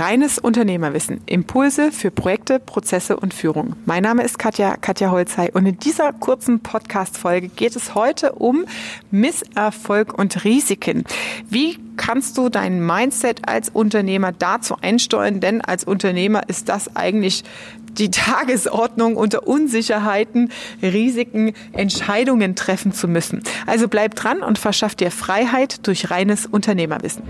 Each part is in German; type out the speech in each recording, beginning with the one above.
Reines Unternehmerwissen. Impulse für Projekte, Prozesse und Führung. Mein Name ist Katja, Katja Holzei und in dieser kurzen Podcast-Folge geht es heute um Misserfolg und Risiken. Wie kannst du dein Mindset als Unternehmer dazu einsteuern? Denn als Unternehmer ist das eigentlich die Tagesordnung unter Unsicherheiten, Risiken, Entscheidungen treffen zu müssen. Also bleib dran und verschaff dir Freiheit durch reines Unternehmerwissen.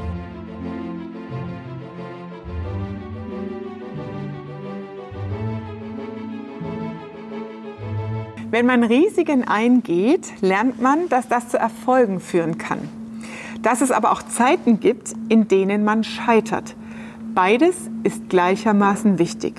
Wenn man Risiken eingeht, lernt man, dass das zu Erfolgen führen kann. Dass es aber auch Zeiten gibt, in denen man scheitert. Beides ist gleichermaßen wichtig.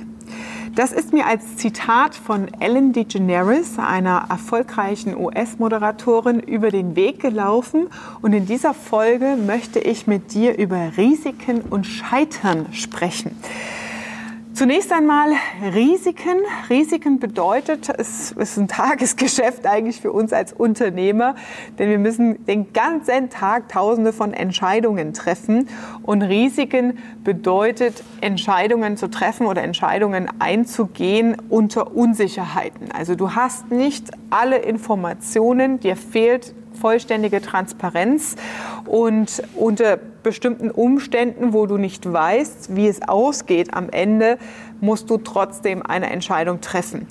Das ist mir als Zitat von Ellen DeGeneres, einer erfolgreichen US-Moderatorin, über den Weg gelaufen. Und in dieser Folge möchte ich mit dir über Risiken und Scheitern sprechen. Zunächst einmal Risiken. Risiken bedeutet, es ist ein Tagesgeschäft eigentlich für uns als Unternehmer, denn wir müssen den ganzen Tag Tausende von Entscheidungen treffen. Und Risiken bedeutet, Entscheidungen zu treffen oder Entscheidungen einzugehen unter Unsicherheiten. Also du hast nicht alle Informationen, dir fehlt vollständige Transparenz und unter bestimmten Umständen, wo du nicht weißt, wie es ausgeht am Ende, musst du trotzdem eine Entscheidung treffen.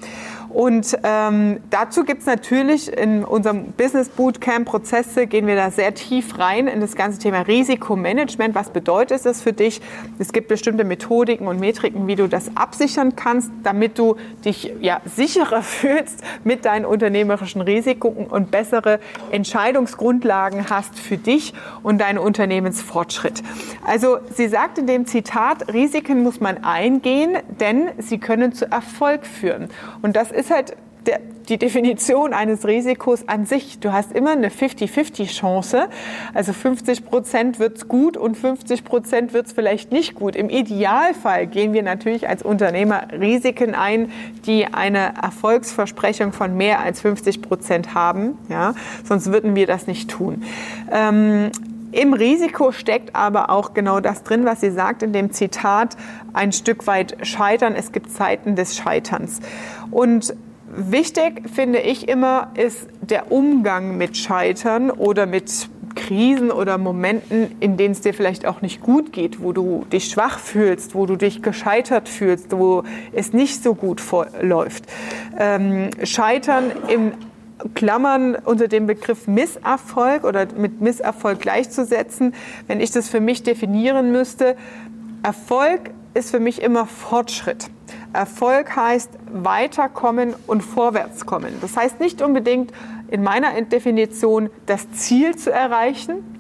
Und ähm, dazu gibt es natürlich in unserem Business Bootcamp Prozesse, gehen wir da sehr tief rein in das ganze Thema Risikomanagement. Was bedeutet das für dich? Es gibt bestimmte Methodiken und Metriken, wie du das absichern kannst, damit du dich ja, sicherer fühlst mit deinen unternehmerischen Risiken und bessere Entscheidungsgrundlagen hast für dich und deinen Unternehmensfortschritt. Also sie sagt in dem Zitat, Risiken muss man eingehen, denn sie können zu Erfolg führen. Und das halt der, die Definition eines Risikos an sich. Du hast immer eine 50-50-Chance. Also 50 Prozent wird's gut und 50 Prozent wird's vielleicht nicht gut. Im Idealfall gehen wir natürlich als Unternehmer Risiken ein, die eine Erfolgsversprechung von mehr als 50 Prozent haben. Ja, sonst würden wir das nicht tun. Ähm, im Risiko steckt aber auch genau das drin, was sie sagt in dem Zitat, ein Stück weit scheitern. Es gibt Zeiten des Scheiterns. Und wichtig finde ich immer ist der Umgang mit Scheitern oder mit Krisen oder Momenten, in denen es dir vielleicht auch nicht gut geht, wo du dich schwach fühlst, wo du dich gescheitert fühlst, wo es nicht so gut läuft. Ähm, Scheitern im Klammern unter dem Begriff Misserfolg oder mit Misserfolg gleichzusetzen, wenn ich das für mich definieren müsste. Erfolg ist für mich immer Fortschritt. Erfolg heißt weiterkommen und vorwärtskommen. Das heißt nicht unbedingt in meiner Definition das Ziel zu erreichen,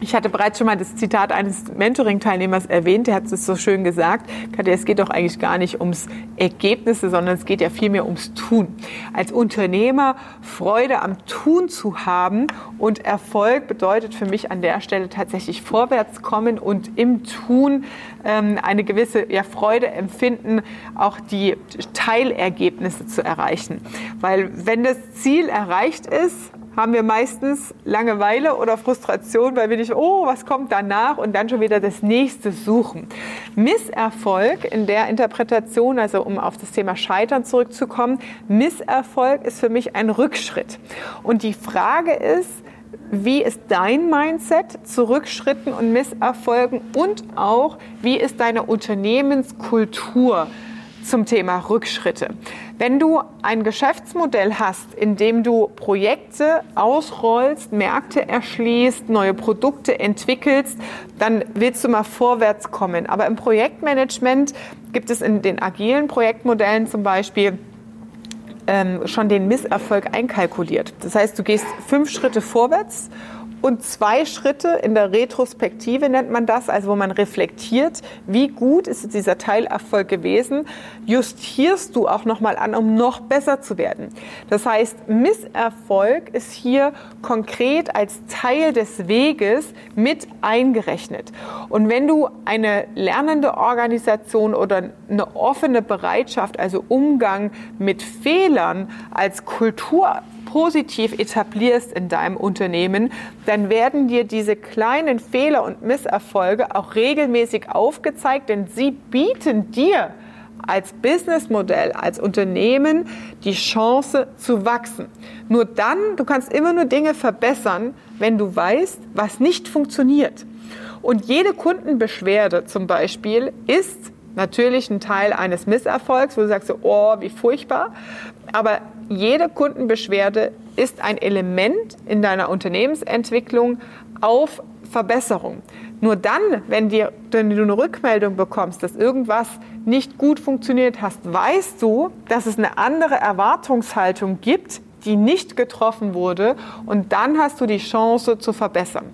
ich hatte bereits schon mal das Zitat eines Mentoring-Teilnehmers erwähnt, der hat es so schön gesagt. Katja, es geht doch eigentlich gar nicht ums Ergebnisse, sondern es geht ja vielmehr ums Tun. Als Unternehmer Freude am Tun zu haben und Erfolg bedeutet für mich an der Stelle tatsächlich vorwärts kommen und im Tun ähm, eine gewisse ja, Freude empfinden, auch die Teilergebnisse zu erreichen. Weil wenn das Ziel erreicht ist, haben wir meistens Langeweile oder Frustration, weil wir nicht, oh, was kommt danach und dann schon wieder das nächste suchen. Misserfolg in der Interpretation, also um auf das Thema Scheitern zurückzukommen, Misserfolg ist für mich ein Rückschritt. Und die Frage ist, wie ist dein Mindset zu Rückschritten und Misserfolgen und auch, wie ist deine Unternehmenskultur zum Thema Rückschritte? Wenn du ein Geschäftsmodell hast, in dem du Projekte ausrollst, Märkte erschließt, neue Produkte entwickelst, dann willst du mal vorwärts kommen. Aber im Projektmanagement gibt es in den agilen Projektmodellen zum Beispiel ähm, schon den Misserfolg einkalkuliert. Das heißt, du gehst fünf Schritte vorwärts und zwei Schritte in der Retrospektive nennt man das, also wo man reflektiert, wie gut ist dieser Teilerfolg gewesen, justierst du auch nochmal an, um noch besser zu werden. Das heißt, Misserfolg ist hier konkret als Teil des Weges mit eingerechnet. Und wenn du eine lernende Organisation oder eine offene Bereitschaft, also Umgang mit Fehlern als Kultur positiv etablierst in deinem Unternehmen, dann werden dir diese kleinen Fehler und Misserfolge auch regelmäßig aufgezeigt, denn sie bieten dir als Businessmodell, als Unternehmen die Chance zu wachsen. Nur dann, du kannst immer nur Dinge verbessern, wenn du weißt, was nicht funktioniert. Und jede Kundenbeschwerde zum Beispiel ist natürlich ein Teil eines Misserfolgs, wo du sagst, oh, wie furchtbar. Aber jede Kundenbeschwerde ist ein Element in deiner Unternehmensentwicklung auf Verbesserung. Nur dann, wenn, dir, wenn du eine Rückmeldung bekommst, dass irgendwas nicht gut funktioniert hast, weißt du, dass es eine andere Erwartungshaltung gibt, die nicht getroffen wurde und dann hast du die Chance zu verbessern.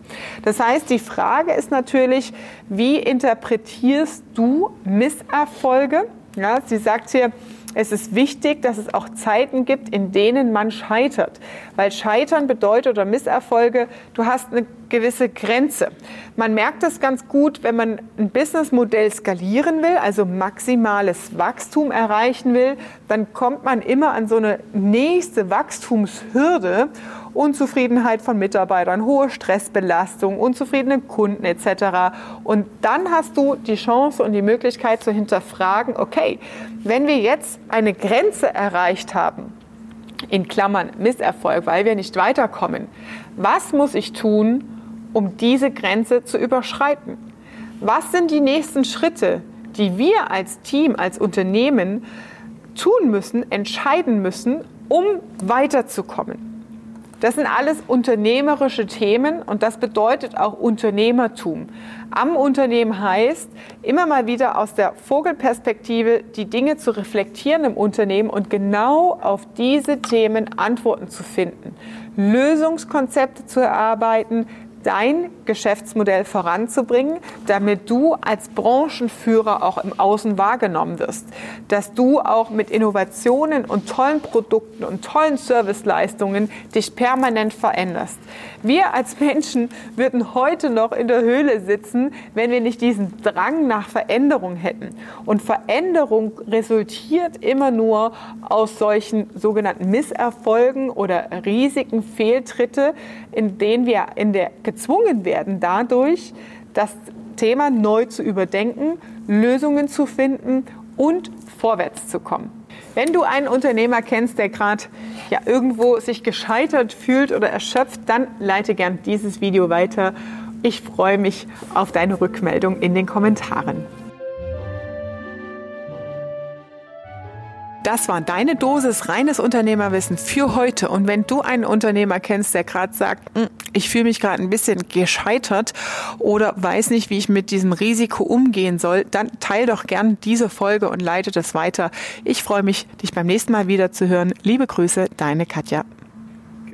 Das heißt, die Frage ist natürlich, wie interpretierst du Misserfolge? Ja, sie sagt hier, es ist wichtig, dass es auch Zeiten gibt, in denen man scheitert. Weil Scheitern bedeutet oder Misserfolge, du hast eine gewisse Grenze. Man merkt das ganz gut, wenn man ein Businessmodell skalieren will, also maximales Wachstum erreichen will, dann kommt man immer an so eine nächste Wachstumshürde. Unzufriedenheit von Mitarbeitern, hohe Stressbelastung, unzufriedene Kunden etc. Und dann hast du die Chance und die Möglichkeit zu hinterfragen, okay, wenn wir jetzt eine Grenze erreicht haben, in Klammern Misserfolg, weil wir nicht weiterkommen, was muss ich tun, um diese Grenze zu überschreiten? Was sind die nächsten Schritte, die wir als Team, als Unternehmen tun müssen, entscheiden müssen, um weiterzukommen? Das sind alles unternehmerische Themen und das bedeutet auch Unternehmertum. Am Unternehmen heißt, immer mal wieder aus der Vogelperspektive die Dinge zu reflektieren im Unternehmen und genau auf diese Themen Antworten zu finden, Lösungskonzepte zu erarbeiten, dein Geschäftsmodell voranzubringen, damit du als Branchenführer auch im Außen wahrgenommen wirst, dass du auch mit Innovationen und tollen Produkten und tollen Serviceleistungen dich permanent veränderst. Wir als Menschen würden heute noch in der Höhle sitzen, wenn wir nicht diesen Drang nach Veränderung hätten. Und Veränderung resultiert immer nur aus solchen sogenannten Misserfolgen oder riesigen Fehltritte, in denen wir in der gezwungen werden, dadurch das Thema neu zu überdenken, Lösungen zu finden und vorwärts zu kommen. Wenn du einen Unternehmer kennst, der gerade ja, irgendwo sich gescheitert fühlt oder erschöpft, dann leite gern dieses Video weiter. Ich freue mich auf deine Rückmeldung in den Kommentaren. Das war deine Dosis reines Unternehmerwissen für heute. Und wenn du einen Unternehmer kennst, der gerade sagt, hm, ich fühle mich gerade ein bisschen gescheitert oder weiß nicht, wie ich mit diesem Risiko umgehen soll, dann teil doch gern diese Folge und leite das weiter. Ich freue mich, dich beim nächsten Mal wieder zu hören. Liebe Grüße, deine Katja.